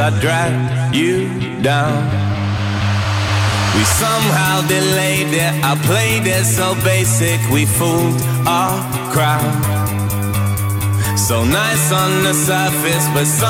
I drag you down. We somehow delayed it. I played it so basic. We fooled our crowd. So nice on the surface, but somehow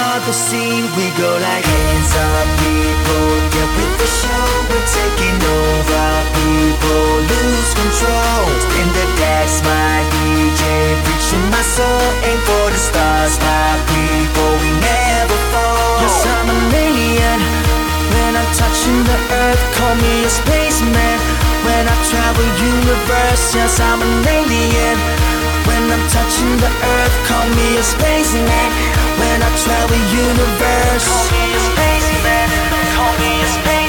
of the scene, we go like hands up, people. Get with the show, we're taking over, people. Lose control in the decks, my DJ, reaching my soul. Aim for the stars, my people. We never fall. Yes, I'm an alien. When I'm touching the earth, call me a spaceman. When I travel universe, yes, I'm an alien. When I'm touching the earth, call me a spaceman. When I travel universe. Call me a spaceman Call me a spaceman